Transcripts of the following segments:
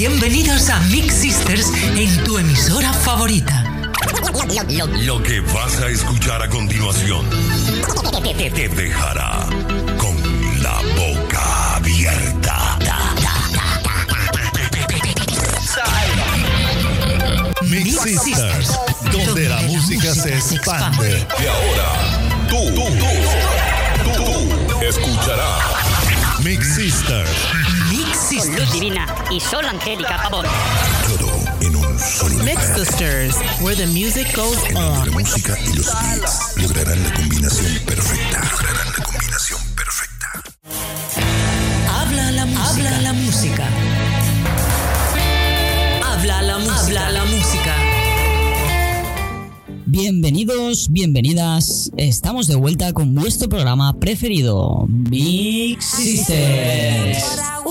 Bienvenidos a Mix Sisters en tu emisora favorita. Lo que vas a escuchar a continuación te, te dejará con la boca abierta. Mix Sisters, donde la música se expande. Y ahora, tú, tú, tú, tú escucharás Mix Sisters, Luz divina y sol angélica, pavón. todo en un solo Mix lugar. Sisters, where the music goes Entre on. la música y los beats lograrán la combinación perfecta. Lograrán la combinación perfecta. Habla la música. Habla la música. Habla la música. Habla la música. Bienvenidos, bienvenidas. Estamos de vuelta con vuestro programa preferido, Mix Sisters.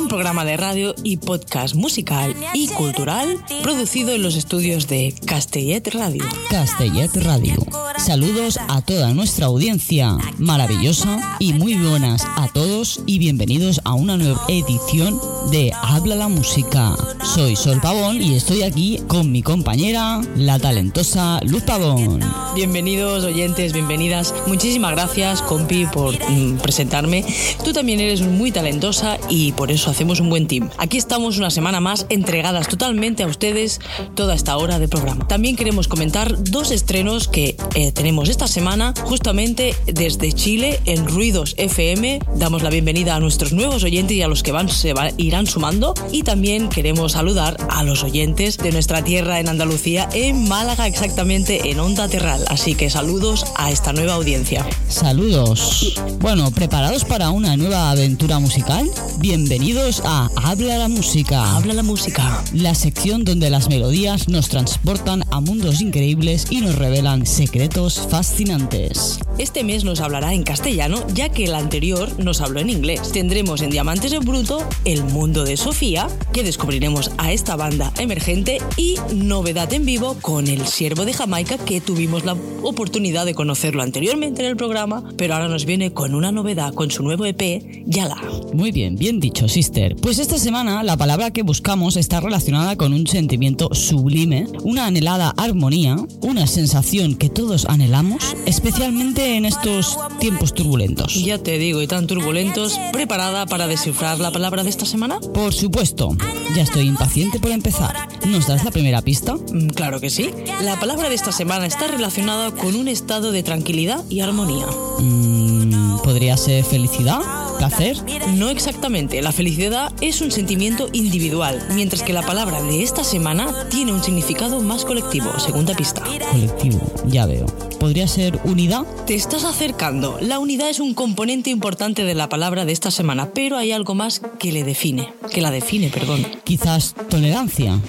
Programa de radio y podcast musical y cultural producido en los estudios de Castellet Radio. Castellet Radio. Saludos a toda nuestra audiencia maravillosa y muy buenas a todos y bienvenidos a una nueva edición de Habla la Música. Soy Sol Pavón y estoy aquí con mi compañera, la talentosa Luz Pavón. Bienvenidos oyentes, bienvenidas. Muchísimas gracias, compi, por mm, presentarme. Tú también eres muy talentosa y por eso hacemos un buen team. Aquí estamos una semana más entregadas totalmente a ustedes toda esta hora de programa. También queremos comentar dos estrenos que eh, tenemos esta semana justamente desde Chile en Ruidos FM. Damos la bienvenida a nuestros nuevos oyentes y a los que van se irán sumando y también queremos saludar a los oyentes de nuestra tierra en Andalucía, en Málaga exactamente en Onda Terral. Así que saludos a esta nueva audiencia. Saludos. Bueno, ¿preparados para una nueva aventura musical? Bienvenidos a Habla la Música. Habla la música. La sección donde las melodías nos transportan a mundos increíbles y nos revelan secretos fascinantes. Este mes nos hablará en castellano, ya que el anterior nos habló en inglés. Tendremos en Diamantes en Bruto El Mundo de Sofía, que descubriremos a esta banda emergente, y novedad en vivo con El Siervo de Jamaica, que tuvimos la oportunidad de conocerlo anteriormente en el programa, pero ahora nos viene con una novedad con su nuevo EP, Yala. Muy bien, bien dicho, Pues esta semana la palabra que buscamos está relacionada con un sentimiento sublime, una anhelada armonía, una sensación que todos anhelamos, especialmente en estos tiempos turbulentos. Ya te digo, y tan turbulentos, ¿preparada para descifrar la palabra de esta semana? Por supuesto, ya estoy impaciente por empezar. ¿Nos das la primera pista? Mm, Claro que sí. La palabra de esta semana está relacionada con un estado de tranquilidad y armonía. Mm, ¿Podría ser felicidad? ¿Placer? No exactamente, la felicidad es un sentimiento individual, mientras que la palabra de esta semana tiene un significado más colectivo, segunda pista. Colectivo, ya veo. ¿Podría ser unidad? Te estás acercando, la unidad es un componente importante de la palabra de esta semana, pero hay algo más que le define, que la define, perdón. Quizás tolerancia.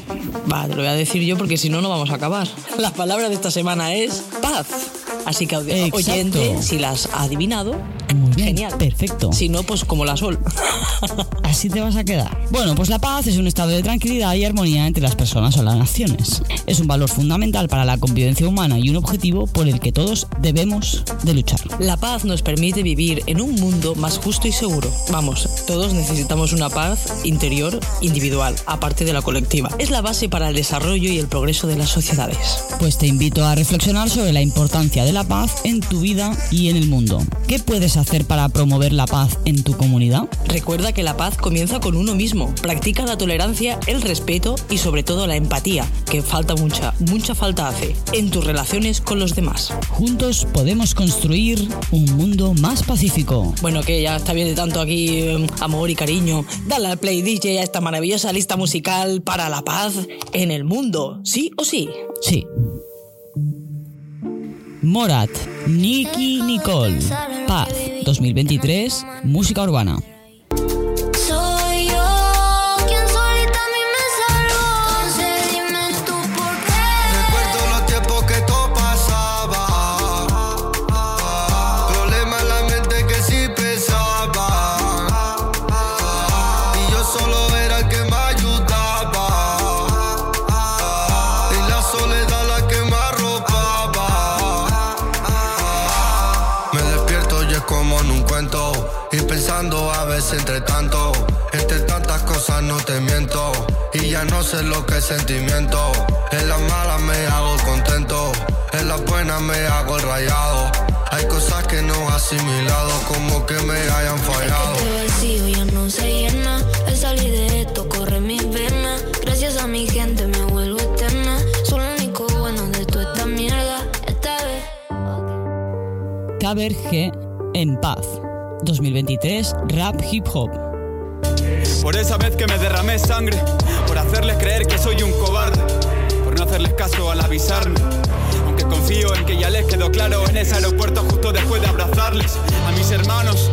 Va, te lo voy a decir yo porque si no, no vamos a acabar. La palabra de esta semana es paz. Así que, Exacto. oyente, si la has adivinado, Muy bien, genial. perfecto. Si no, pues como la sol. Así te vas a quedar. Bueno, pues la paz es un estado de tranquilidad y armonía entre las personas o las naciones. Es un valor fundamental para la convivencia humana y un objetivo por el que todos debemos de luchar. La paz nos permite vivir en un mundo más justo y seguro. Vamos, todos necesitamos una paz interior individual, aparte de la colectiva. Es la base para el desarrollo y el progreso de las sociedades. Pues te invito a reflexionar sobre la importancia de la paz en tu vida y en el mundo. ¿Qué puedes hacer para promover la paz en tu comunidad? Recuerda que la paz comienza con uno mismo. Practica la tolerancia, el respeto y sobre todo la empatía, que falta mucha, mucha falta hace, en tus relaciones con los demás. Juntos podemos construir un mundo más pacífico. Bueno, que ya está bien de tanto aquí eh, amor y cariño. Dale al Play DJ a esta maravillosa lista musical para la paz en el mundo, ¿sí o sí? Sí. Morat, Nicky Nicole, Paz, 2023, música urbana. Sé lo que es sentimiento. En las malas me hago contento, en las buenas me hago el rayado. Hay cosas que no he asimilado, como que me hayan fallado. Este vacío ya no se llena. Al salir de esto corre mis venas. Gracias a mi gente me vuelvo eterna. Soy lo único bueno de toda esta mierda. Esta vez. KBRG en paz. 2023 Rap Hip Hop. Por esa vez que me derramé sangre, por hacerles creer que soy un cobarde, por no hacerles caso al avisarme. Aunque confío en que ya les quedó claro en ese aeropuerto justo después de abrazarles a mis hermanos.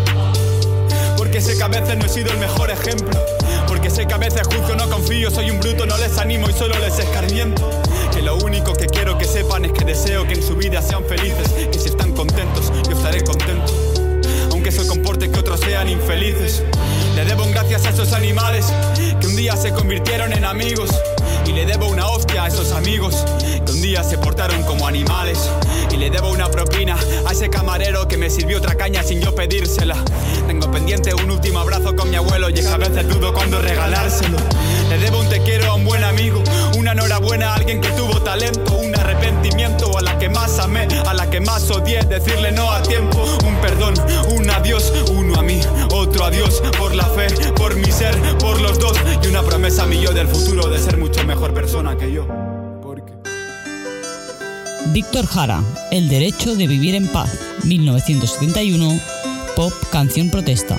Porque sé que a veces no he sido el mejor ejemplo. Porque sé que a veces juzgo, no confío, soy un bruto, no les animo y solo les escarmiento. Que lo único que quiero que sepan es que deseo que en su vida sean felices, que si están contentos, yo estaré contento. Eso comporte que otros sean infelices. Le debo un gracias a esos animales que un día se convirtieron en amigos. Y le debo una hostia a esos amigos que un día se portaron como animales. Y le debo una propina a ese camarero que me sirvió otra caña sin yo pedírsela. Tengo pendiente un último abrazo con mi abuelo y es a veces dudo cuando regalárselo. Le debo un te quiero a un buen amigo, una enhorabuena a alguien que tuvo talento, arrepentimiento a la que más amé, a la que más odié, decirle no a tiempo, un perdón, un adiós, uno a mí, otro adiós, por la fe, por mi ser, por los dos, y una promesa a mi yo del futuro de ser mucho mejor persona que yo. Porque... Víctor Jara, El derecho de vivir en paz. 1971 Pop Canción Protesta.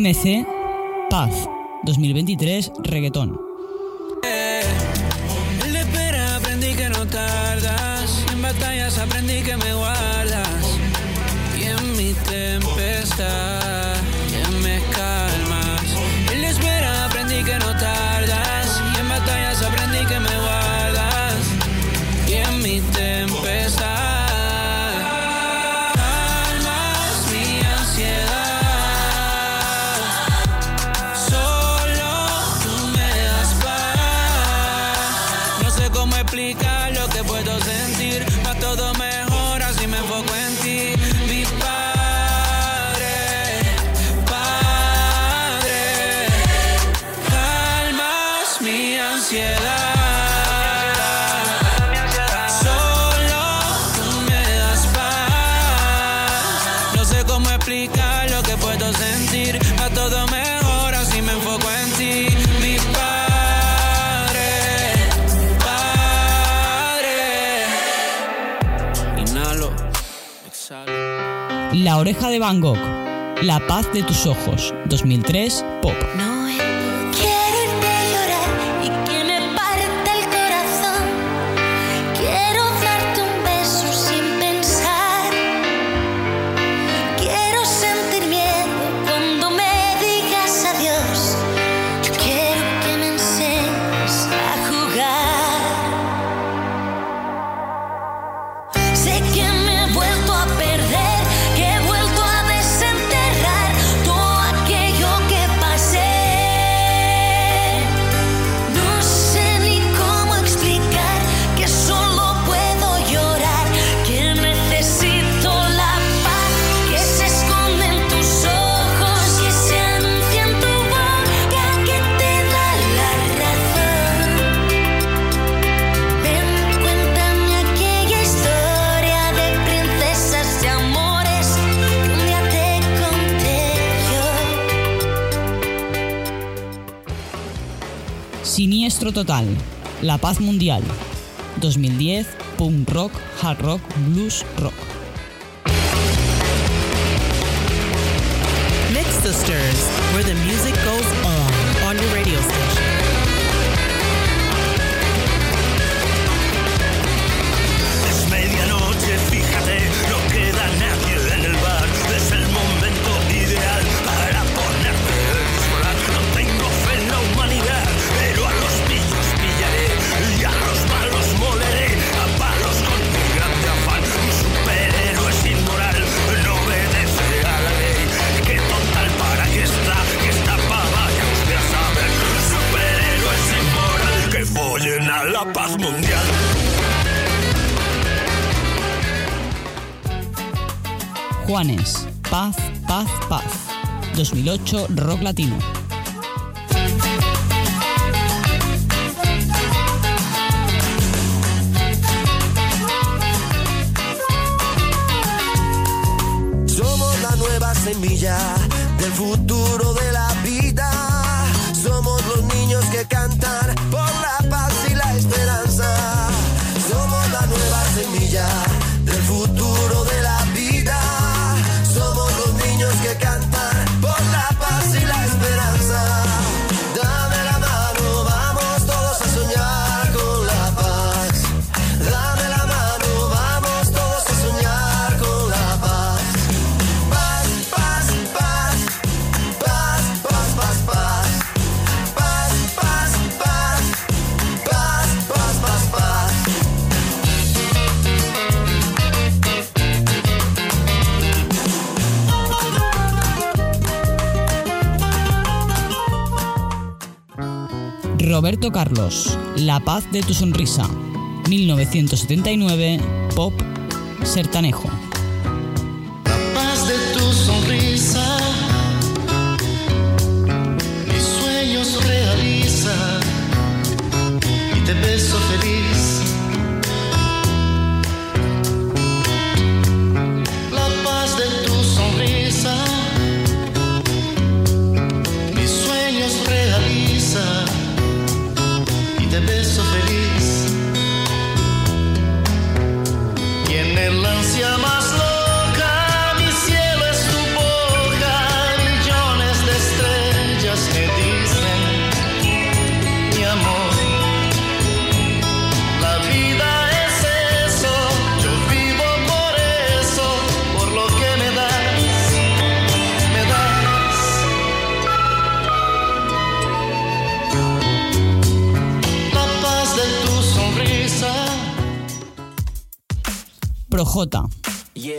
MC Paz. 2023 Reggaetón. La oreja de Van Gogh. La paz de tus ojos. 2003 Pop. Total, La Paz Mundial. 2010, Punk Rock, Hard Rock, Blues Rock. Juanes, Paz, Paz, Paz. 2008, Rock Latino. Somos la nueva semilla del futuro Carlos, La paz de tu sonrisa. 1979, Pop Sertanejo.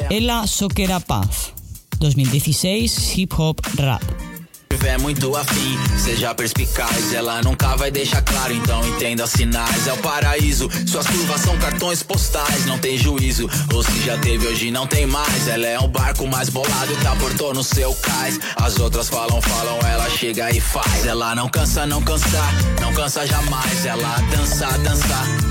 Ela Soquera Paz. 2016, Hip Hop Rap. tiver muito afim, seja perspicaz. Ela nunca vai deixar claro, então entenda sinais. É o paraíso, suas curvas são cartões postais. Não tem juízo, ou se já teve, hoje não tem mais. Ela é um barco mais bolado que aportou no seu cais. As outras falam, falam, ela chega e faz. Ela não cansa, não cansa, não cansa jamais. Ela dança, dança.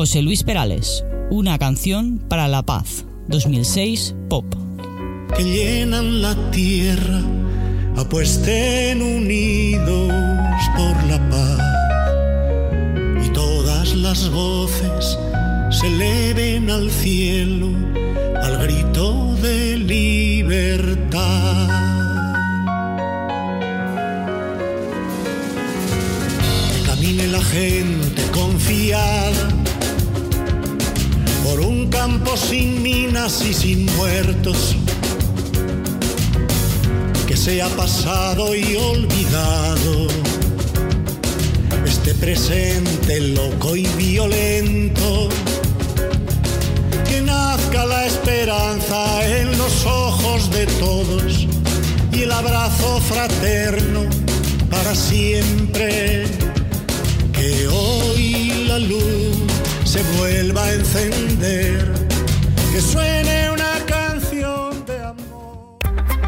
José Luis Perales, Una canción para la paz. 2006, Pop. que llenan la tierra, apuesten unidos por la paz y todas las voces se eleven al cielo al grito de libertad. gente confiada por un campo sin minas y sin muertos que se ha pasado y olvidado. Este presente loco y violento que nazca la esperanza en los ojos de todos y el abrazo fraterno para siempre. Que hoy la luz se vuelva a encender, que suene una canción de amor.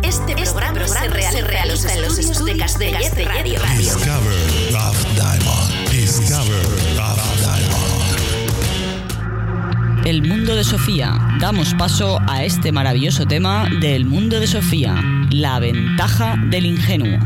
Este programa se realiza en los estudios de Castellet Radio. Discover Love Diamond. Discover Love Diamond. El mundo de Sofía. Damos paso a este maravilloso tema del mundo de Sofía, la ventaja del ingenuo.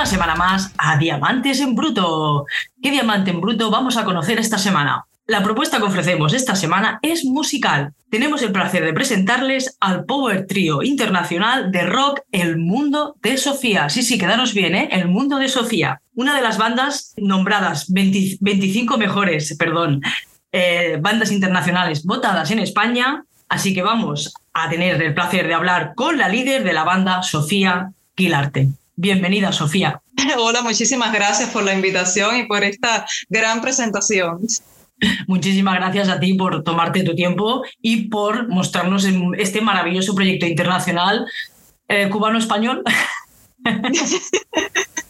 Una semana más a Diamantes en Bruto. ¿Qué diamante en bruto vamos a conocer esta semana? La propuesta que ofrecemos esta semana es musical. Tenemos el placer de presentarles al Power Trio Internacional de Rock El Mundo de Sofía. Sí, sí, quedaros bien, ¿eh? El Mundo de Sofía. Una de las bandas nombradas 20 25 mejores, perdón, eh, bandas internacionales votadas en España. Así que vamos a tener el placer de hablar con la líder de la banda, Sofía Quilarte. Bienvenida, Sofía. Hola, muchísimas gracias por la invitación y por esta gran presentación. Muchísimas gracias a ti por tomarte tu tiempo y por mostrarnos este maravilloso proyecto internacional eh, cubano-español.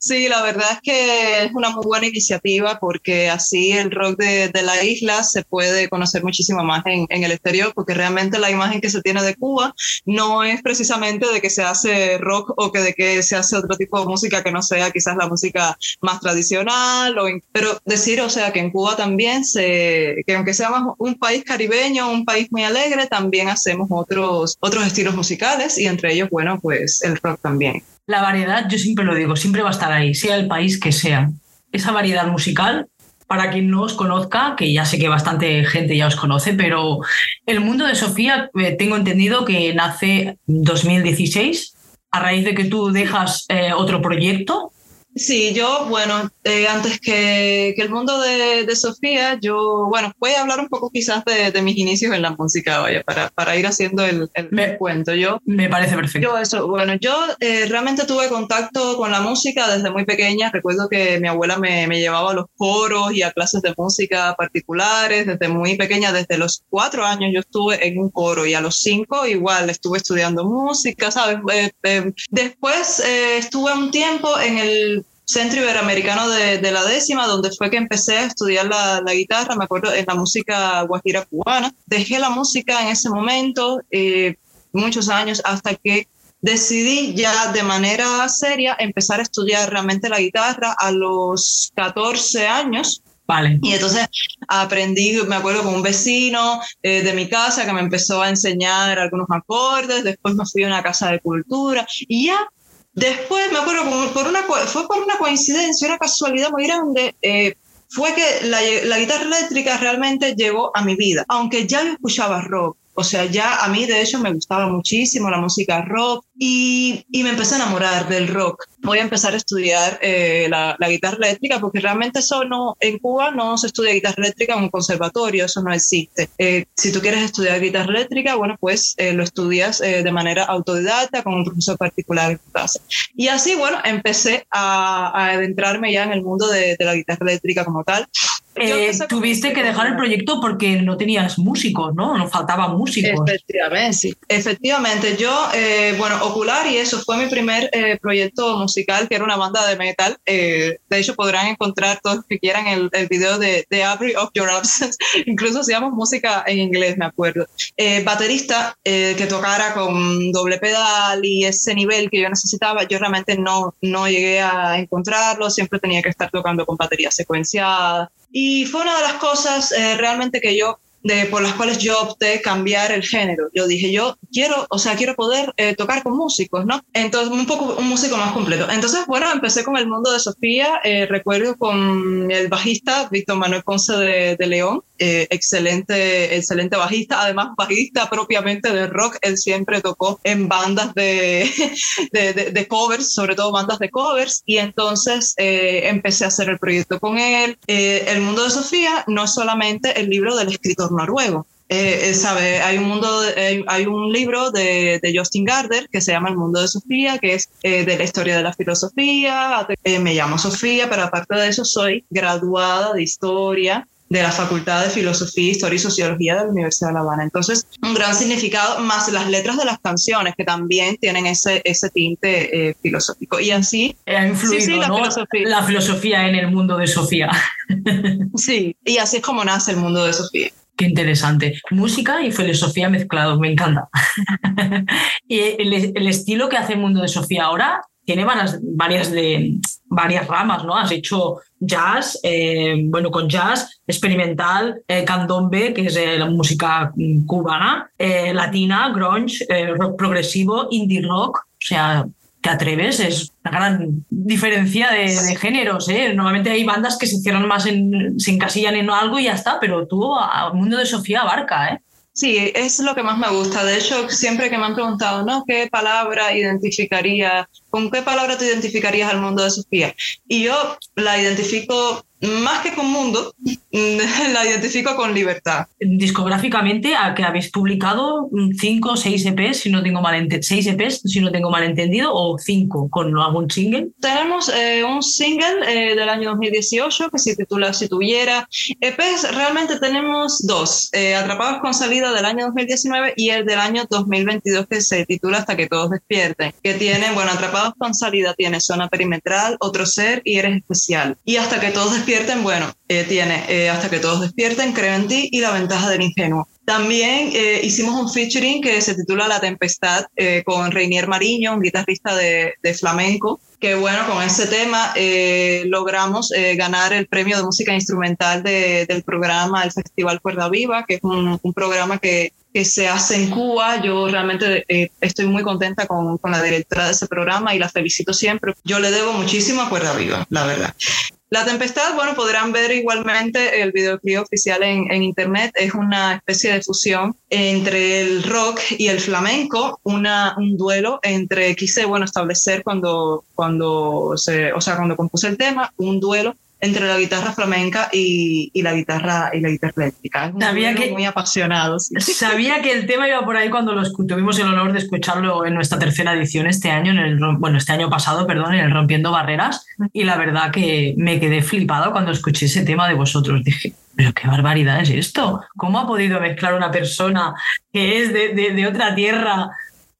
Sí, la verdad es que es una muy buena iniciativa porque así el rock de, de la isla se puede conocer muchísimo más en, en, el exterior porque realmente la imagen que se tiene de Cuba no es precisamente de que se hace rock o que de que se hace otro tipo de música que no sea quizás la música más tradicional, pero decir, o sea, que en Cuba también se, que aunque seamos un país caribeño, un país muy alegre, también hacemos otros, otros estilos musicales y entre ellos, bueno, pues el rock también la variedad, yo siempre lo digo, siempre va a estar ahí, sea el país que sea. Esa variedad musical, para quien no os conozca, que ya sé que bastante gente ya os conoce, pero el mundo de Sofía, eh, tengo entendido que nace 2016, a raíz de que tú dejas eh, otro proyecto. Sí, yo, bueno, eh, antes que, que, el mundo de, de, Sofía, yo, bueno, voy a hablar un poco quizás de, de mis inicios en la música, vaya, para, para ir haciendo el, el me, cuento. Yo, me parece perfecto. Yo, eso, bueno, yo eh, realmente tuve contacto con la música desde muy pequeña. Recuerdo que mi abuela me, me, llevaba a los coros y a clases de música particulares desde muy pequeña. Desde los cuatro años yo estuve en un coro y a los cinco igual estuve estudiando música, ¿sabes? Eh, después estuve un tiempo en el Centro Iberoamericano de, de, la décima, donde fue que empecé a estudiar la, la, guitarra, me acuerdo, en la música guajira cubana. Dejé la música en ese momento, eh, muchos años, hasta que decidí ya de manera seria empezar a estudiar realmente la guitarra a los 14 años. Vale. Y entonces aprendí, me acuerdo, con un vecino eh, de mi casa que me empezó a enseñar algunos acordes, después me fui a una casa de cultura y ya Después me acuerdo, por una, fue por una coincidencia, una casualidad muy grande, eh, fue que la, la, guitarra eléctrica realmente llegó a mi vida, aunque ya yo escuchaba rock. O sea, ya a mí de hecho me gustaba muchísimo la música rock y, y me empecé a enamorar del rock. Voy a empezar a estudiar eh, la, la, guitarra eléctrica porque realmente eso no, en Cuba no se estudia guitarra eléctrica en un conservatorio, eso no existe. Eh, si tú quieres estudiar guitarra eléctrica, bueno, pues eh, lo estudias de manera autodidacta con un profesor particular en tu casa. Y así, bueno, empecé a, a adentrarme ya en el mundo de, de la guitarra eléctrica como tal. Eh, tuviste que dejar el proyecto porque no tenías músicos, ¿no? Nos faltaban músicos. Efectivamente, sí. Efectivamente. Yo, eh, bueno, Ocular y eso fue mi primer eh, proyecto musical, que era una banda de metal. Eh, de hecho, podrán encontrar todos que quieran el, el video de, de Avery of Your Absence. Incluso hacíamos música en inglés, me acuerdo. Eh, baterista eh, que tocara con doble pedal y ese nivel que yo necesitaba, yo realmente no, no llegué a encontrarlo, siempre tenía que estar tocando con batería secuenciada. Y fue una de las cosas eh, realmente que yo de, por las cuales yo opté cambiar el género. Yo dije, yo quiero, o sea, quiero poder eh, tocar con músicos, ¿no? Entonces, un poco un músico más completo. Entonces, bueno, empecé con el mundo de Sofía, eh, recuerdo con el bajista Víctor Manuel Ponce de, de León, eh, excelente, excelente bajista, además bajista propiamente de rock, él siempre tocó en bandas de, de, de, de covers, sobre todo bandas de covers, y entonces eh, empecé a hacer el proyecto con él. Eh, el mundo de Sofía no es solamente el libro del escritor noruego. Eh, sabe, hay un mundo, hay, un libro de, de, Justin Gardner que se llama El mundo de Sofía, que es eh, de la historia de la filosofía. Eh, me llamo Sofía, pero aparte de eso soy graduada de historia de la Facultad de Filosofía, Historia y Sociología de la Universidad de La Habana. Entonces, un gran significado, más las letras de las canciones, que también tienen ese, ese tinte eh, filosófico. Y así... Ha influido, sí, sí, la, ¿no? filosofía. la filosofía en el mundo de Sofía. sí, y así es como nace el mundo de Sofía. Qué interesante. Música y filosofía mezclados, me encanta. y el, el, estilo que hace el mundo de Sofía ahora tiene varias, varias, ramas, ¿no? Has hecho jazz, eh, bueno, con jazz, experimental, eh, candombe, que es eh, la música cubana, latina, grunge, rock progresivo, indie rock, o sea, te atreves, es una gran diferencia de, géneros. ¿eh? Normalmente hay bandas que se cierran más, en, se encasillan en algo y ya está, pero tú, al mundo de Sofía abarca. ¿eh? Sí, es lo que más me gusta. De hecho, siempre que me han preguntado, ¿no? ¿Qué palabra identificaría, con qué palabra te identificarías al mundo de Sofía? Y yo la identifico más que con mundo, la identifico con libertad. Discográficamente, a que habéis publicado cinco o seis EPs, si no tengo mal seis EPs, si no tengo malentendido, o cinco con algún single. Tenemos eh, un single eh, del año 2018 que se titula Si tuviera. EPs realmente tenemos dos, eh, Atrapados con salida del año 2019 y el del año 2022 que se titula Hasta que todos despierten, que tiene, bueno, Atrapados con salida tiene Zona Perimetral, Otro Ser y Eres Especial. Y Hasta que todos despierten despierten, bueno, eh, tiene eh, Hasta que todos despierten, Creo en ti y La ventaja del ingenuo. También eh, hicimos un featuring que se titula La Tempestad eh, con Reinier Mariño, un guitarrista de, de, flamenco, que bueno, con ese tema eh, logramos ganar el premio de música instrumental de, del programa, el Festival Cuerda Viva, que es un, un programa que, que, se hace en Cuba. Yo realmente estoy muy contenta con, con la directora de ese programa y la felicito siempre. Yo le debo muchísimo a Cuerda Viva, la verdad. La Tempestad, bueno, podrán ver igualmente el videoclip oficial en, internet. Es una especie de fusión entre el rock y el flamenco, un duelo entre, quise, bueno, establecer cuando, cuando se, o sea, cuando compuse el tema, un duelo entre la guitarra flamenca y, y, la guitarra y la guitarra eléctrica. Es sabía que, muy apasionado. Sí. Sabía que el tema iba por ahí cuando lo tuvimos el honor de escucharlo en nuestra tercera edición este año, en el, bueno, este año pasado, perdón, en el Rompiendo Barreras, y la verdad que me quedé flipado cuando escuché ese tema de vosotros. Dije, pero qué barbaridad es esto. ¿Cómo ha podido mezclar una persona que es de, de, de otra tierra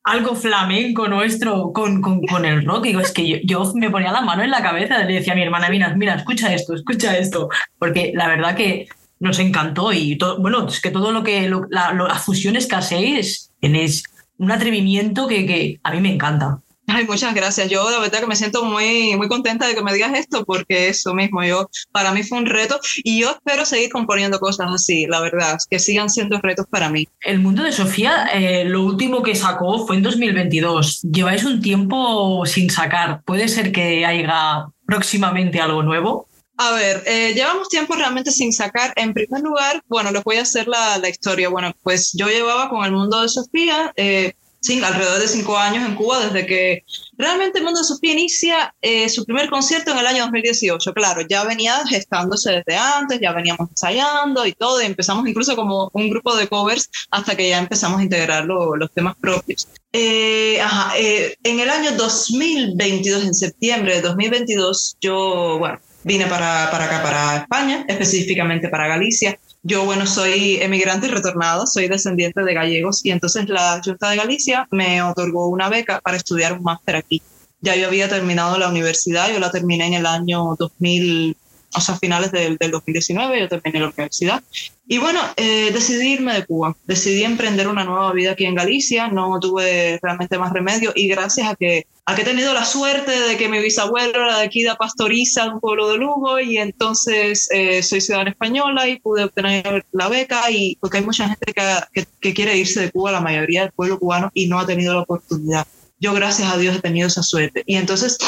algo flamenco nuestro con, con, con el rock. Digo, es que yo, yo, me ponía la mano en la cabeza, le decía a mi hermana, mira, mira, escucha esto, escucha esto, porque la verdad que nos encantó y todo, bueno, es que todo lo que, lo, la, lo, las fusiones que hacéis, tenéis un atrevimiento que, que a mí me encanta. Ay, muchas gracias. Yo de verdad que me siento muy, muy contenta de que me digas esto porque eso mismo, yo, para mí fue un reto y yo espero seguir componiendo cosas así, la verdad, que sigan siendo retos para mí. El mundo de Sofía, eh, lo último que sacó fue en 2022. Lleváis un tiempo sin sacar. ¿Puede ser que haya próximamente algo nuevo? A ver, eh, llevamos tiempo realmente sin sacar. En primer lugar, bueno, les voy a hacer la, la historia. Bueno, pues yo llevaba con el mundo de Sofía eh, sí, alrededor de cinco años en Cuba, desde que realmente el Mundo de Sofía inicia eh, su primer concierto en el año 2018. Claro, ya venía gestándose desde antes, ya veníamos ensayando y todo, y empezamos incluso como un grupo de covers hasta que ya empezamos a integrar lo, los temas propios. Eh, ajá, eh, en el año 2022, en septiembre de 2022, yo, bueno, vine para, para acá, para España, específicamente para Galicia, yo, bueno, soy emigrante y retornado, soy descendiente de gallegos y entonces la Junta de Galicia me otorgó una beca para estudiar un máster aquí. Ya yo había terminado la universidad, yo la terminé en el año 2000, o sea, finales del, del 2019, yo terminé la universidad. Y bueno, eh, decidí irme de Cuba, decidí emprender una nueva vida aquí en Galicia, no tuve realmente más remedio y gracias a que, a que he tenido la suerte de que mi bisabuelo era de aquí de Pastoriza, un pueblo de Lugo, y entonces eh, soy ciudadana española y pude obtener la beca y porque hay mucha gente que, que, que quiere irse de Cuba, la mayoría del pueblo cubano, y no ha tenido la oportunidad. Yo gracias a Dios he tenido esa suerte. Y entonces,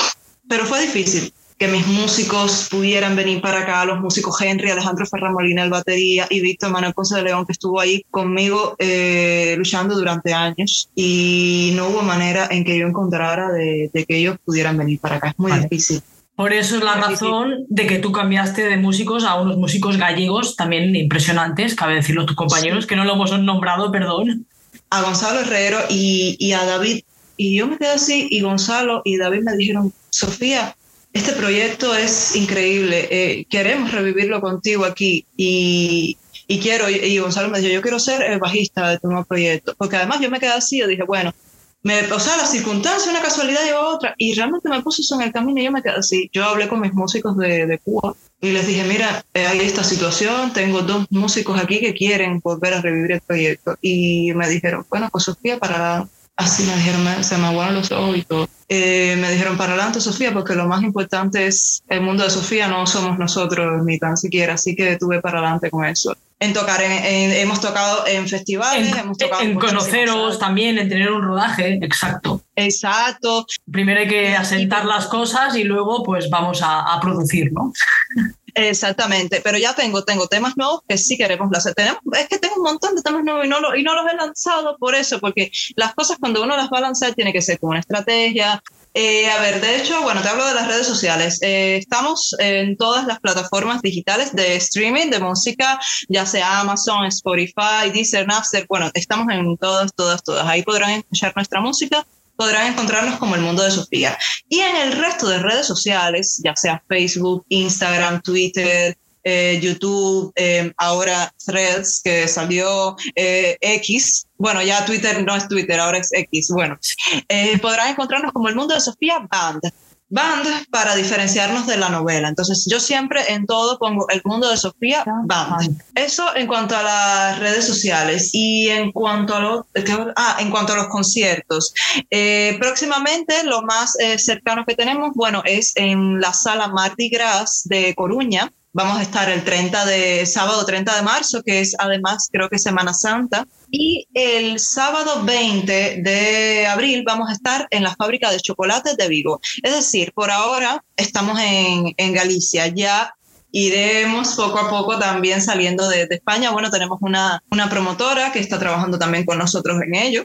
pero fue difícil que mis músicos pudieran venir para acá, los músicos Henry, Alejandro Ferramolina, el batería, y Víctor Manuel Ponce de León, que estuvo ahí conmigo eh, luchando durante años, y no hubo manera en que yo encontrara de, de que ellos pudieran venir para acá. Es muy Vale. difícil. Por eso es la razón de que tú cambiaste de músicos a unos músicos gallegos también impresionantes, cabe decirlo tus compañeros, que no lo hemos nombrado, perdón. A Gonzalo Herrero y, y a David, y yo me quedé así, y Gonzalo y David me dijeron, Sofía, este proyecto es increíble, eh, queremos revivirlo contigo aquí y, y quiero, y, y Gonzalo me dijo, yo quiero ser el bajista de tu nuevo proyecto, porque además yo me quedé así, yo dije, bueno, me, o sea, la circunstancia, una casualidad a otra, y realmente me puso eso en el camino y yo me quedé así. Yo hablé con mis músicos de, de Cuba y les dije, mira, eh, hay esta situación, tengo dos músicos aquí que quieren volver a revivir el proyecto. Y me dijeron, bueno, pues Sofía, para así me dijeron, me- se me aguaron los ojos y todo. Eh, me dijeron para adelante, Sofía, porque lo más importante es el mundo de Sofía, no somos nosotros ni tan siquiera, así que tuve para adelante con eso. En tocar, en, en- hemos tocado en festivales, En, hemos tocado en conoceros también, en tener un rodaje, exacto. Exacto. Primero hay que asentar las cosas y luego pues vamos a, a producir, ¿no? Exactamente, pero ya tengo, tengo temas nuevos que sí queremos lanzar. Tenemos, es que tengo un montón de temas nuevos y no, lo- y no los he lanzado por eso, porque las cosas cuando uno las va a lanzar tiene que ser con una estrategia. Eh, a ver, de hecho, bueno, te hablo de las redes sociales. Eh, estamos en todas las plataformas digitales de streaming de música, ya sea Amazon, Spotify, Deezer, Napster. Bueno, estamos en todas, todas, todas. Ahí podrán escuchar nuestra música podrán encontrarnos como el mundo de Sofía. Y en el resto de redes sociales, ya sea Facebook, Instagram, Twitter, eh, YouTube, eh, ahora Threads, que salió eh, X, bueno, ya Twitter no es Twitter, ahora es X, bueno, eh, podrán encontrarnos como el mundo de Sofía Band. Band para diferenciarnos de la novela. Entonces, yo siempre en todo pongo el mundo de Sofía Band. Eso en cuanto a las redes sociales y en cuanto a, lo, ah, en cuanto a los conciertos. Eh, próximamente, lo más eh, cercano que tenemos, bueno, es en la sala Mardi Gras de Coruña. Vamos a estar el 30 de sábado 30 de marzo, que es además creo que Semana Santa. Y el sábado 20 de abril vamos a estar en la fábrica de chocolates de Vigo. Es decir, por ahora estamos en, en Galicia. Ya iremos poco a poco también saliendo de, España. Bueno, tenemos una, una promotora que está trabajando también con nosotros en ello.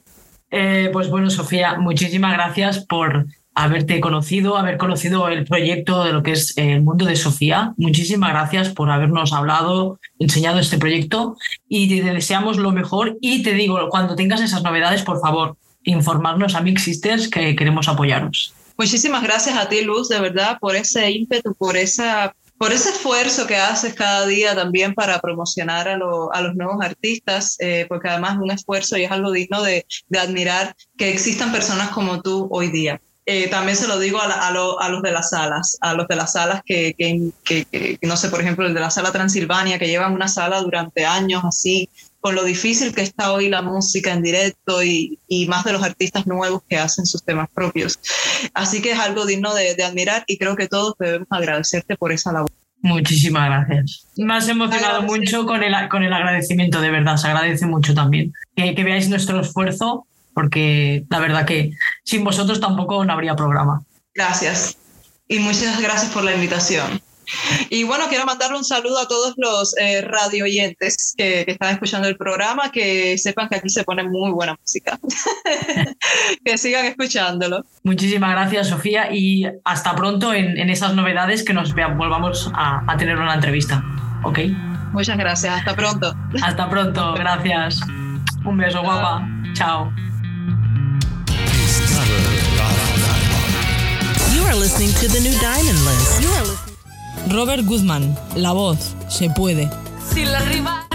Eh, pues bueno, Sofía, muchísimas gracias por haberte conocido, haber conocido el proyecto de lo que es el mundo de Sofía. Muchísimas gracias por habernos hablado, enseñado este proyecto y te deseamos lo mejor. Y te digo, cuando tengas esas novedades, por favor, informarnos a Mix Sisters que queremos apoyaros. Muchísimas gracias a ti, Luz, de verdad, por ese ímpetu, por esa por ese esfuerzo que haces cada día también para promocionar a, lo, a los nuevos artistas, eh, porque además es un esfuerzo y es algo digno de, de admirar que existan personas como tú hoy día. Eh, también se lo digo a, la, a, lo, a, los de las salas, a los de las salas que, que, que, que, no sé, por ejemplo, el de la sala Transilvania, que llevan una sala durante años así, con lo difícil que está hoy la música en directo y, y, más de los artistas nuevos que hacen sus temas propios. Así que es algo digno de, de admirar y creo que todos debemos agradecerte por esa labor. Muchísimas gracias. Me has emocionado mucho con el, con el agradecimiento, de verdad, se agradece mucho también. Que, que veáis nuestro esfuerzo, porque la verdad que sin vosotros tampoco no habría programa. Gracias. Y muchas gracias por la invitación. Y bueno, quiero mandarle un saludo a todos los eh, radio oyentes que, que, están escuchando el programa, que sepan que aquí se pone muy buena música. que sigan escuchándolo. Muchísimas gracias, Sofía, y hasta pronto en, en esas novedades que nos vean, volvamos a, a, tener una entrevista. ¿Ok? Muchas gracias, hasta pronto. Hasta pronto, gracias. Un beso, guapa. Chao. You are listening to the new Diamond List. You are Robert Guzmán, la voz, se puede. Si la rima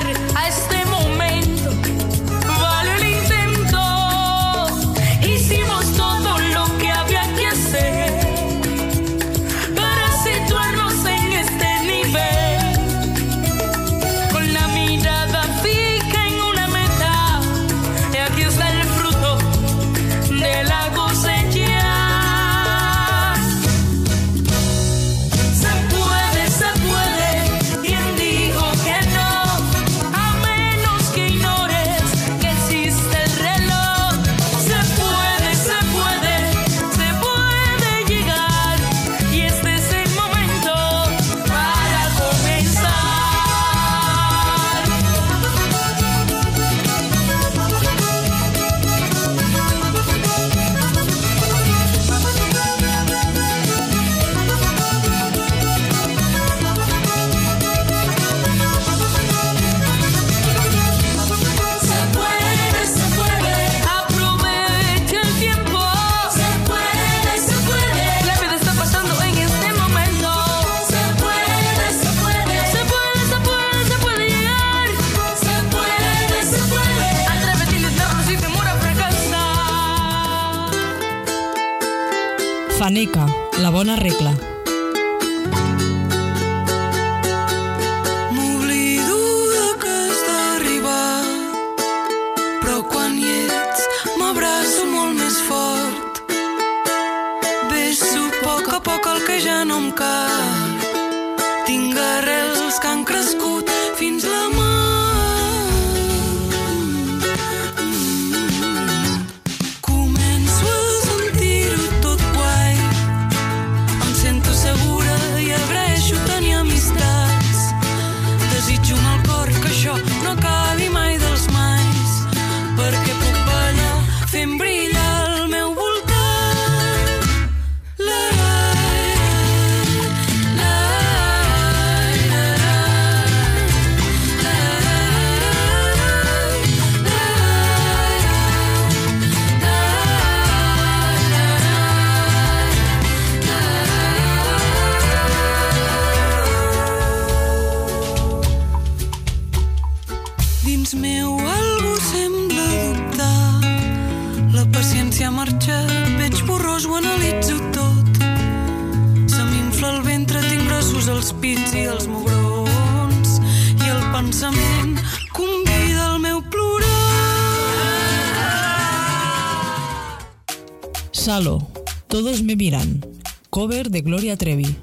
cover de Gloria Trevi.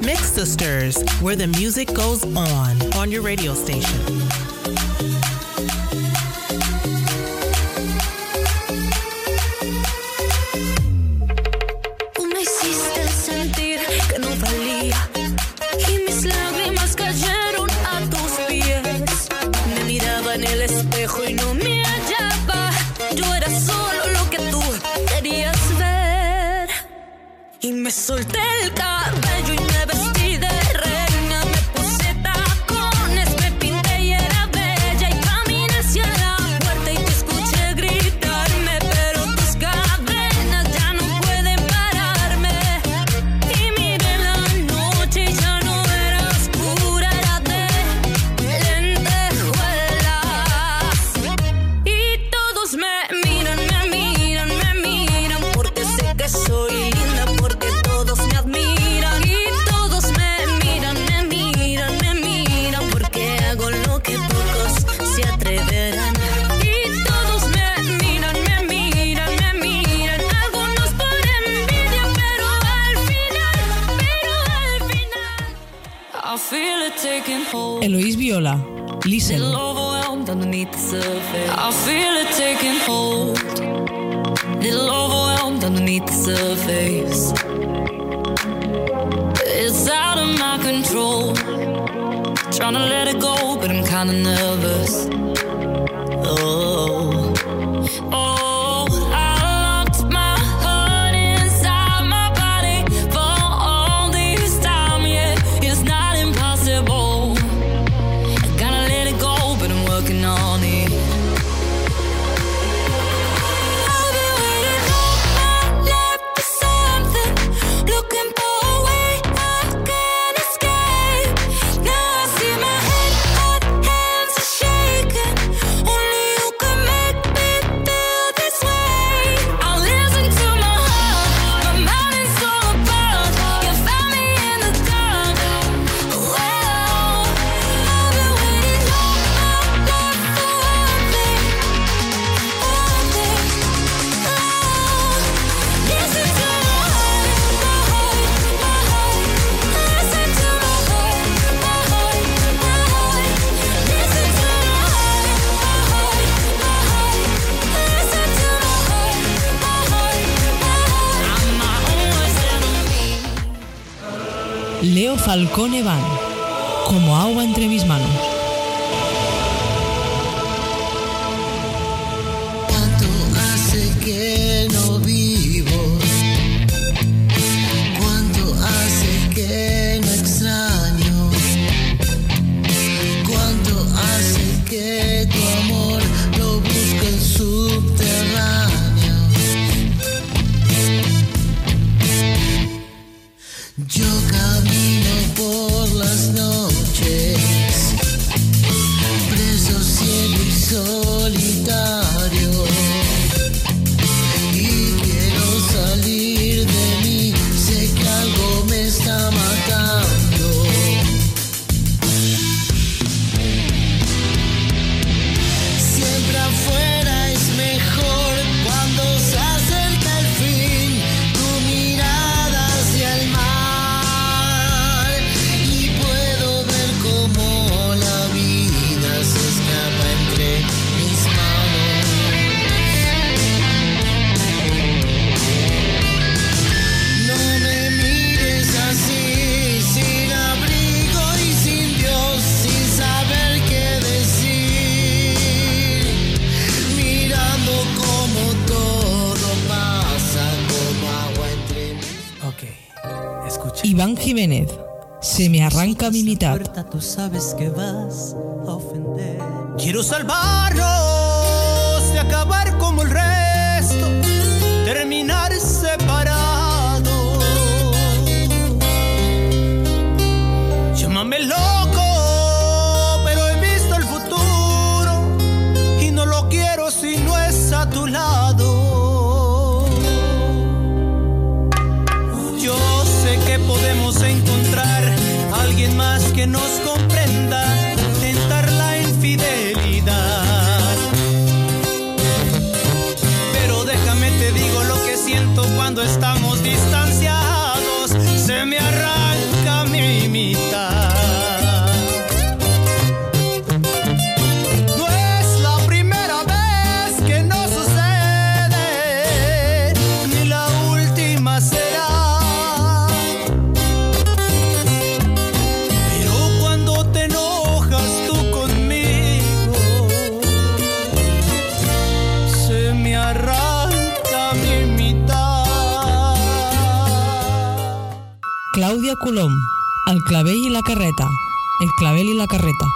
Mix Sisters, where the music goes on, on your radio station. Falcone van como agua entre mis manos. se me arranca mi mitad. Tú sabes que vas a ofender. Quiero salvarlos de acabar como el resto, terminar separado. Llámame loco, pero he visto el futuro y no lo quiero si no es a tu lado. que nos Colom, el clavell la carreta. El clavel i la carreta.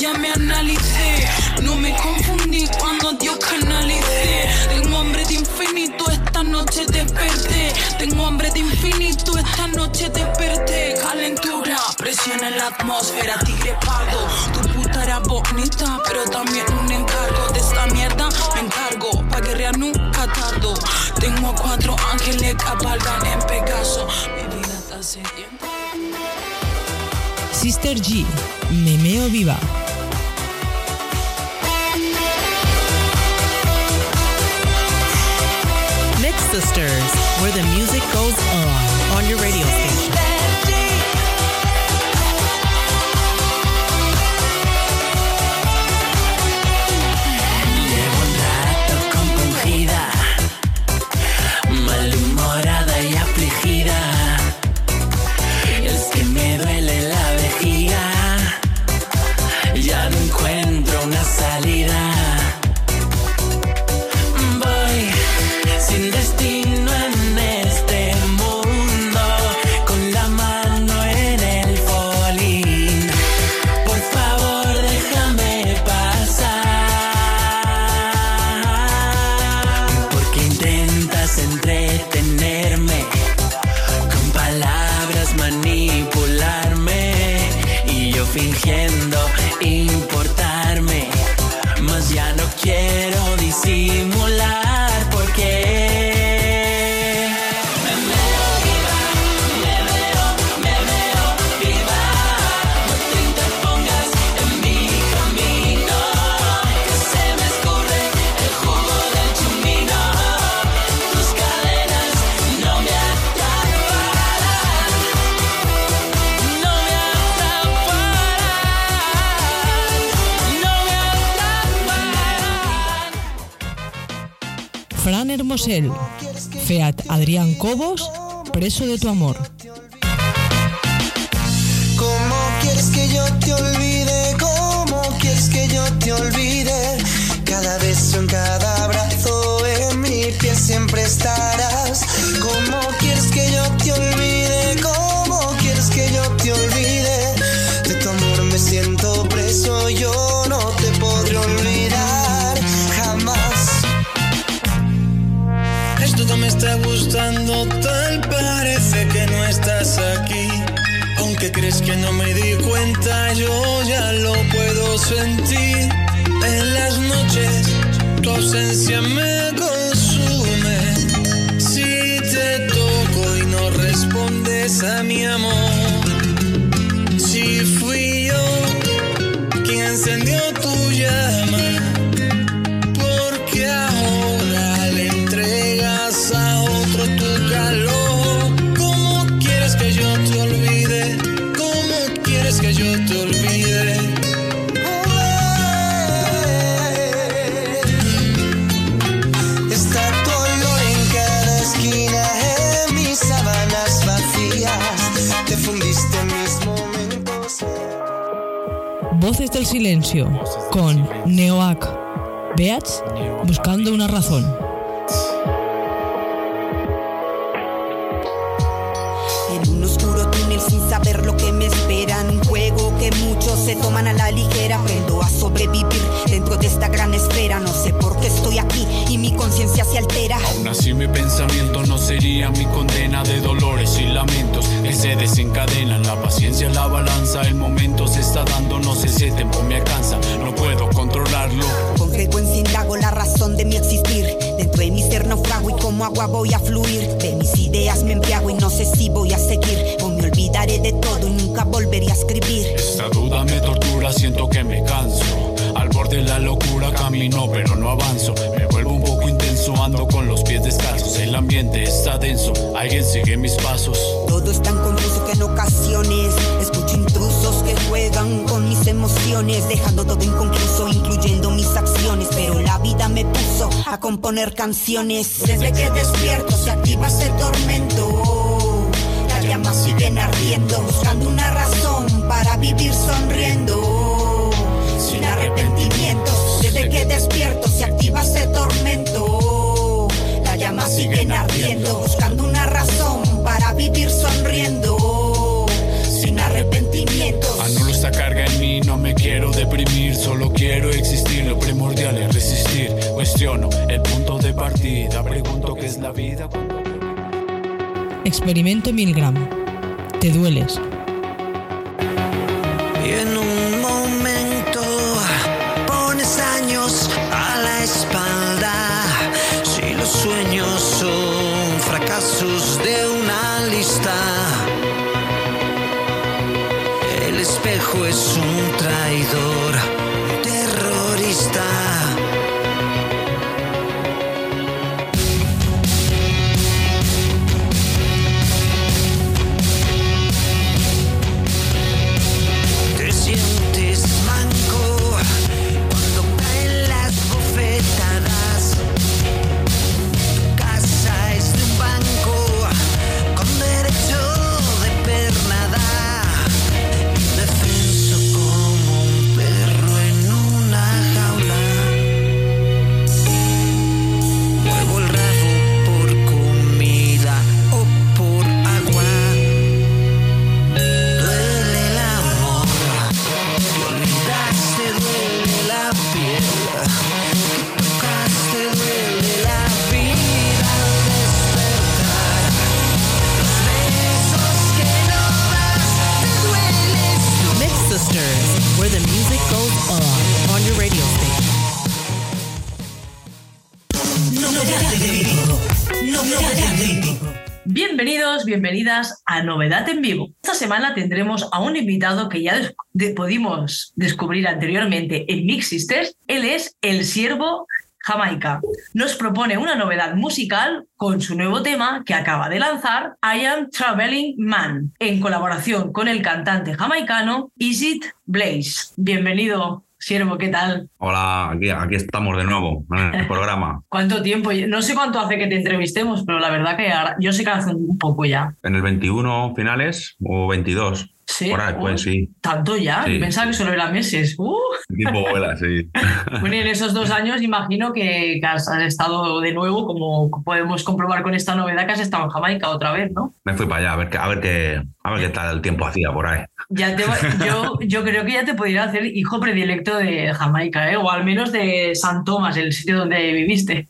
ya me analicé. No me confundí cuando Dios canalicé. Tengo hambre de infinito, esta noche desperté. Tengo hambre de infinito, esta noche desperté. Calentura, presión en la atmósfera, tigre pago. Tu puta era bonita, pero también un encargo. De esta mierda me encargo, pa' guerrear nunca tardo. Tengo cuatro ángeles que cabalgan en Pegaso. Mi vida está hace. Sister G, Memeo Viva. Sisters, where the music goes on on your radio station. Fran Hermosel, Feat Adrián Cobos, Preso de tu amor. ¿Cómo quieres que yo te olvide? ¿Cómo quieres que yo te olvide? Cada beso en cada abrazo en mi piel siempre estarás. Aunque crees que no me di cuenta, yo ya lo puedo sentir. En las noches tu ausencia me consume. Si te toco y no respondes a mi amor, si fui yo quien encendió Voces del silencio con Neoac. Beats buscando una razón. En un oscuro túnel sin saber lo que me esperan. Un juego que muchos se toman a la ligera. Aprendo a sobrevivir dentro de esta gran esfera. No sé por qué estoy aquí y mi conciencia se altera. Aún así mi pensamiento no sería mi condena de dolores y lamentos que se desencadenan. La paciencia, la balanza, el momento se está dando, no sé si el tiempo me alcanza, no puedo controlarlo. Con frecuencia indago la razón de mi existir. Dentro de mi ser naufrago y como agua voy a fluir. De mis ideas me embriago y no sé si voy a seguir. O me olvidaré de todo y nunca volveré a escribir. Esta duda me tortura, siento que me canso. Al borde de la locura camino, pero no avanzo. Me vuelvo un poco intenso, ando con los pies descalzos. El ambiente está denso, alguien sigue mis pasos. Todo es tan confuso que en ocasiones escucho intrusos que juegan con mis emociones, dejando todo inconcluso, incluyendo mis acciones. Pero la vida me puso a componer canciones. Desde que despierto se activa ese tormento. Las llamas siguen ardiendo, buscando una razón para vivir sonriendo. Sin arrepentimientos, desde que despierto se activa ese tormento. Siguen ardiendo, buscando una razón para vivir sonriendo. Sin arrepentimientos. Anulo esta carga en mí, no me quiero deprimir, solo quiero existir. Lo primordial es resistir. Cuestiono el punto de partida, pregunto qué es la vida. Experimento Milgram. Te dueles. Y en un espejo es un traidor, terrorista. Novedad en Vivo. Esta semana tendremos a un invitado que ya des- de- pudimos descubrir anteriormente en Mix Sisters. Él es el siervo Jamaica. Nos propone una novedad musical con su nuevo tema que acaba de lanzar, I Am Traveling Man, en colaboración con el cantante jamaicano Isit Blaze. Bienvenido Siervo, ¿qué tal? Hola, aquí, aquí estamos de nuevo en el programa. ¿Cuánto tiempo? No sé cuánto hace que te entrevistemos, pero la verdad que ahora- yo sé que hace un poco ya. En el 21 finales o 22. Sí, Por ahí, pues sí. ¿Tanto ya? Sí. Pensaba que solo eran meses. ¡Uh! El tiempo vuela, sí. Bueno, en esos dos años imagino que, que has has estado de nuevo, como podemos comprobar con esta novedad, que has estado en Jamaica otra vez, ¿no? Me fui para allá a ver, qué- a ver qué, a ver qué tal el tiempo hacía por ahí. Ya te, yo, yo creo que ya te podría hacer hijo predilecto de Jamaica, ¿eh? o al menos de San Tomás, el sitio donde viviste.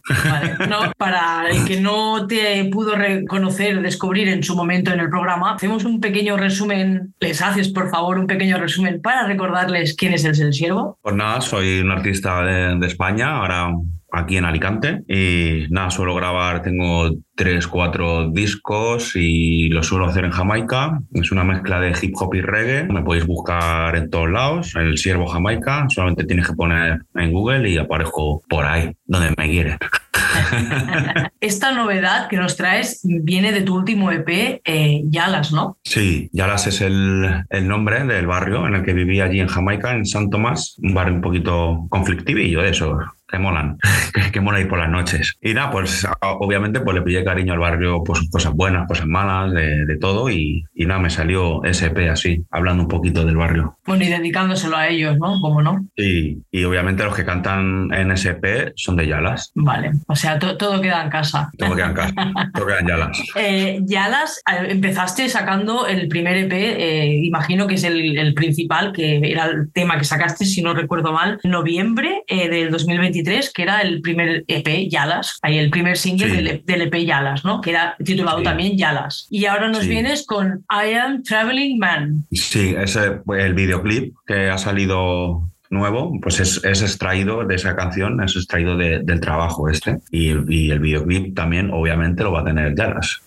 Para el que no te pudo reconocer, descubrir en su momento en el programa, hacemos un pequeño resumen. Les haces, por favor, un pequeño resumen para recordarles quién es el Siervo. Pues nada, soy un artista de España, ahora aquí en Alicante. Y nada, suelo grabar, tengo tres, cuatro discos y lo suelo hacer en Jamaica. Es una mezcla de hip hop y reggae. Me podéis buscar en todos lados, el Siervo Jamaica. Solamente tienes que poner en Google y aparezco por ahí, donde me quieres. Esta novedad que nos traes viene de tu último EP, eh, Yalas, ¿no? Sí, Yalas es el, el nombre del barrio en el que viví allí en Jamaica, en San Tomás, un barrio un poquito conflictivillo de eso, que molan, que, que mola ir por las noches. Y nada, pues obviamente pues le pillé cariño al barrio, pues cosas buenas, cosas malas, de, de todo, y, y nada, me salió SP así, hablando un poquito del barrio. Bueno, y dedicándoselo a ellos, ¿no? ¿Cómo no? Y, y obviamente los que cantan en SP son de Yalas, Vale, o sea, to- todo queda en casa. todo queda en casa, todo queda en Yalas. Eh, Yalas, empezaste sacando el primer EP, eh, imagino que es el, el principal, que era el tema que sacaste, si no recuerdo mal, en noviembre eh, del 2023, que era el primer EP, Yalas, ahí el primer single Sí. del, del EP Yalas, ¿no? Que era titulado también Yalas. Y ahora nos Sí. vienes con I Am Traveling Man. Sí, ese, el videoclip que ha salido nuevo, pues es, es extraído de esa canción, es extraído de- del trabajo este. Y, y el videoclip también, obviamente, lo va a tener Yalas.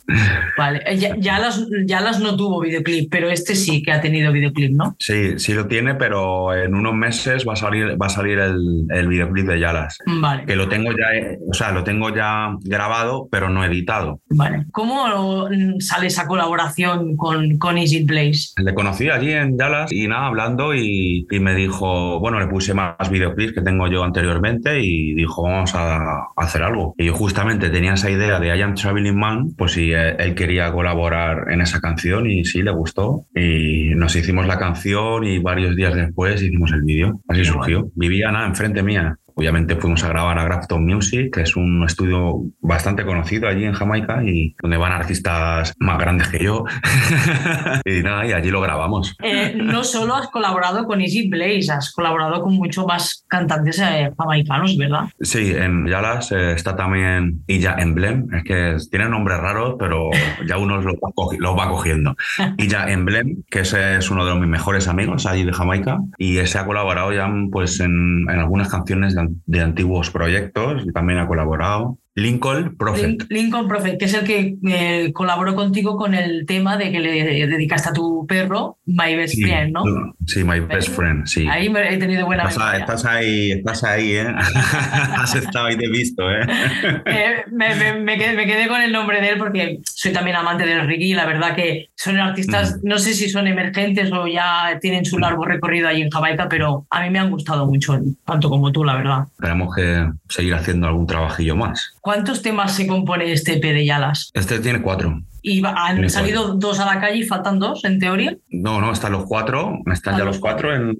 Vale, eh, Ya- Yalas, Yalas no tuvo videoclip, pero este sí que ha tenido videoclip, ¿no? Sí, sí lo tiene, pero en unos meses va a salir, va a salir el, el videoclip de Yalas. Vale. Que lo tengo ya, eh, o sea, lo tengo ya grabado, pero no editado. Vale. ¿Cómo sale esa colaboración con, con Easy Place? Le conocí allí en Dallas y nada, hablando y, y me dijo, bueno, le puse más videoclips que tengo yo anteriormente y dijo, vamos a hacer algo. Y yo justamente tenía esa idea de I Am Traveling Man, pues si él, él quería colaborar en esa canción y sí, le gustó. Y nos hicimos la canción y varios días después hicimos el vídeo. Así surgió. Vivía nada enfrente mía. Obviamente fuimos a grabar a Grafton Music, que es un estudio bastante conocido allí en Jamaica y donde van artistas más grandes que yo. y nada, y allí lo grabamos. Eh, no solo has colaborado con Easy Blaze, has colaborado con mucho más cantantes eh, jamaicanos, ¿verdad? Sí, en Yalas eh, está también Illa Emblem, es que tiene nombres raros, pero ya uno los va, los va cogiendo. Illa Emblem, que ese es uno de mis mejores amigos allí de Jamaica, y ese ha colaborado ya pues, en, en algunas canciones de, de antiguos proyectos, y también ha colaborado. Lincoln Prophet. Lin- Lincoln Prophet, que es el que eh, colaboró contigo con el tema de que le dedicaste a tu perro, My Best Sí, Friend, ¿no? Sí, My Best Friend, sí. Ahí me he tenido buena Estás, memoria. estás ahí, estás ahí, ¿eh? Has estado ahí, te he visto, ¿eh? Eh, me, me- me quedé, me quedé con el nombre de él porque soy también amante del reggae y la verdad que son artistas, no sé si son emergentes o ya tienen su largo recorrido ahí en Jamaica, pero a mí me han gustado mucho, tanto como tú, la verdad. Tenemos que seguir haciendo algún trabajillo más. ¿Cuántos temas se compone este EP de Yalas? Este tiene cuatro. Y han Tiene salido dos a la calle y faltan dos, en teoría. No, no, están los cuatro, están ya los cuatro en...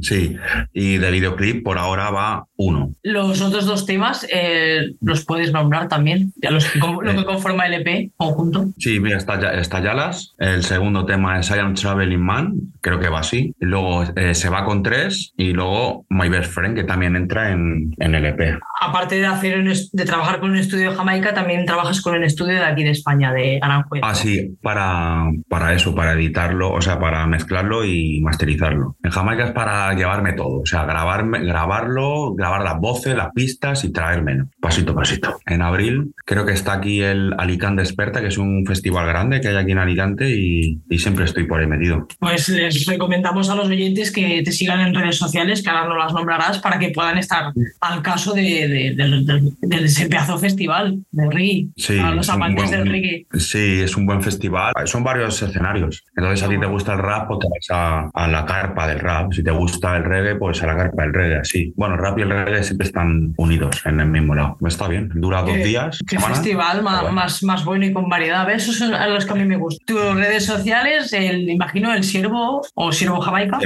Sí, y de videoclip por ahora va uno. Los otros dos temas eh, los puedes nombrar también, ya los, que lo que conforma el EP conjunto. Sí, mira, está, Ya- está Yalas, el segundo tema es I Am Traveling Man, creo que va así, luego eh, se va con tres, y luego My Best Friend, que también entra en, en el EP. Aparte de, hacer de trabajar con un estudio de Jamaica, también trabajas con un estudio de aquí de España, de Aranjuez. Ah, sí, para, para eso, para editarlo, o sea, para mezclarlo y masterizarlo. En Jamaica es para llevarme todo, o sea, grabarme, grabarlo, grabar las voces, las pistas y traérmelo, pasito a pasito. En abril creo que está aquí el Alicante Desperta, que es un festival grande que hay aquí en Alicante y, y siempre estoy por ahí metido. Pues les recomendamos a los oyentes que te sigan en redes sociales, que ahora no las nombrarás, para que puedan estar al caso de, de- del- del- del ese pedazo festival de reggae. Sí, los amantes buen- del reggae. Sí, es un buen festival. Son varios escenarios. Entonces, a ti te gusta el rap, pues te vas a, a la carpa del rap. Si te gusta gusta el reggae, pues a la carpa el reggae, así. Bueno, el rap y el reggae siempre están unidos en el mismo lado. Está bien, dura dos Qué- días. Qué semana. festival ma- más, más bueno y con variedad. ¿Ves? Esos son a los que a mí me gustan. Tus redes sociales, el, imagino el Siervo o Siervo Jamaica.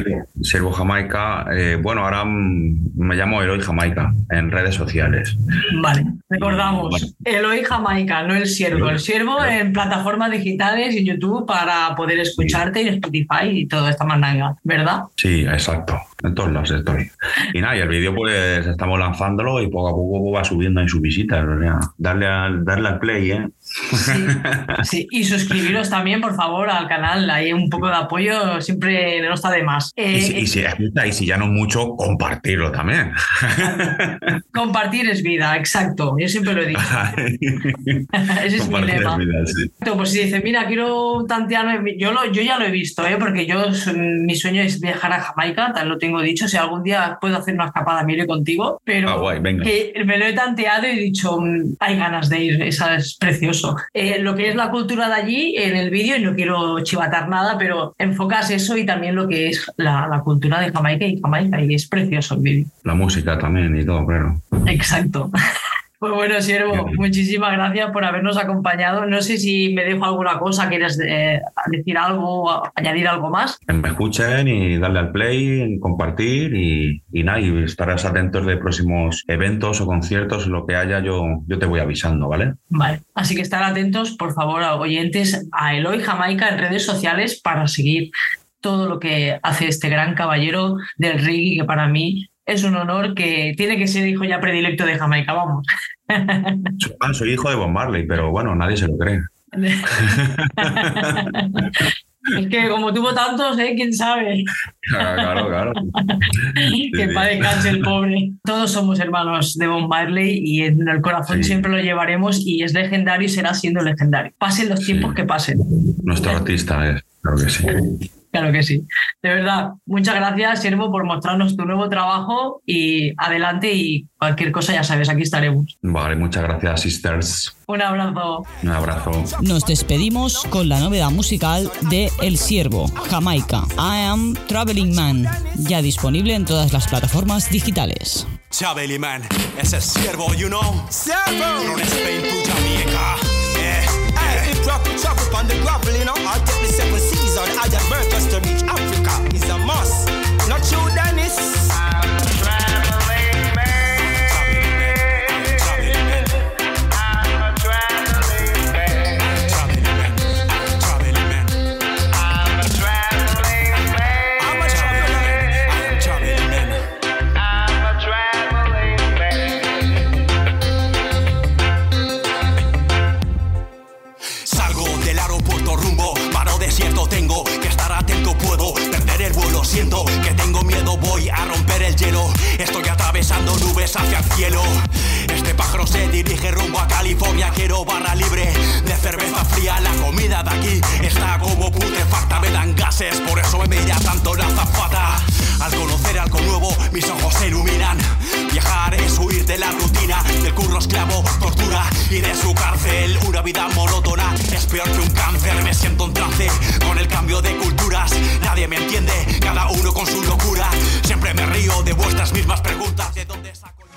Servo Jamaica, eh, bueno, ahora me llamo Eloy Jamaica en redes sociales. Vale, recordamos, Eloy Jamaica, no el Siervo. El Siervo en plataformas digitales y YouTube para poder escucharte y Spotify y toda esta mananga, ¿verdad? Sí, exacto. En todos lados estoy. Y nada, y el vídeo pues estamos lanzándolo y poco a poco va subiendo en sus visitas. O sea, darle al, darle al play, ¿eh? Sí, y suscribiros también, por favor, al canal. Hay un poco de apoyo, siempre no está de más. Eh, Y si, y si- y si ya no mucho, compartirlo también. Compartir es vida, exacto. Yo siempre lo he dicho. Ese es mi Compartir lema. es vida, sí. Pues si dice, mira, quiero tantearme, yo, lo, yo ya lo he visto, ¿eh? porque yo mi sueño es viajar a Jamaica, tal lo tengo dicho, si algún día puedo hacer una escapada, me iré contigo, pero Ah, guay, venga. que me lo he tanteado y he dicho, mm, hay ganas de ir, esa es precioso. Eh, lo que es la cultura de allí en el vídeo, y no quiero chivatar nada, pero enfocas eso y también lo que es la, la cultura de Jamaica y Jamaica, y es precioso el vídeo. La música también y todo, claro. Exacto. Pues bueno, Siervo, muchísimas gracias por habernos acompañado. No sé si me dejo alguna cosa, quieres eh, decir algo, o añadir algo más. Me escuchen y darle al play, compartir y, y nada, y estarás atentos de próximos eventos o conciertos, lo que haya, yo, yo te voy avisando, ¿vale? Vale, así que estar atentos, por favor, a oyentes, a Eloy Jamaica en redes sociales para seguir todo lo que hace este gran caballero del reggae, que para mí es un honor que tiene que ser hijo ya predilecto de Jamaica, vamos. Ah, soy hijo de Bob Marley, pero bueno, nadie se lo cree. es que como tuvo tantos, ¿eh? ¿Quién sabe? Claro, claro. que para descanse el pobre. Todos somos hermanos de Bob Marley y en el corazón Sí. siempre lo llevaremos y es legendario y será siendo legendario. Pasen los tiempos que pasen. Nuestro artista es, claro que sí. Claro que sí. De verdad, muchas gracias, Siervo, por mostrarnos tu nuevo trabajo y adelante y cualquier cosa ya sabes, aquí estaremos. Vale, muchas gracias, sisters. Un abrazo. Un abrazo. Nos despedimos con la novedad musical de El Siervo, Jamaica, I Am Traveling Man, ya disponible en todas las plataformas digitales. Chabeli man, ese es siervo, you know. Siervo! Spain to Jamaica. Yeah. Hey, on the gravel, you know. I'll take the seven seas on the Ayan bird just to reach atravesando nubes hacia el cielo, este pájaro se dirige rumbo a California, quiero barra libre de cerveza fría, la comida de aquí está como putrefacta, me dan gases, por eso me mira tanto la zafata, al conocer algo nuevo mis ojos se iluminan, viajar es huir de la rutina, del curro esclavo, tortura y de su cárcel, una vida monótona es peor que un cáncer, me siento en trance con el cambio de culturas, nadie me entiende, cada uno con su locura, siempre me río de vuestras mismas preguntas, ¿de dónde saco el-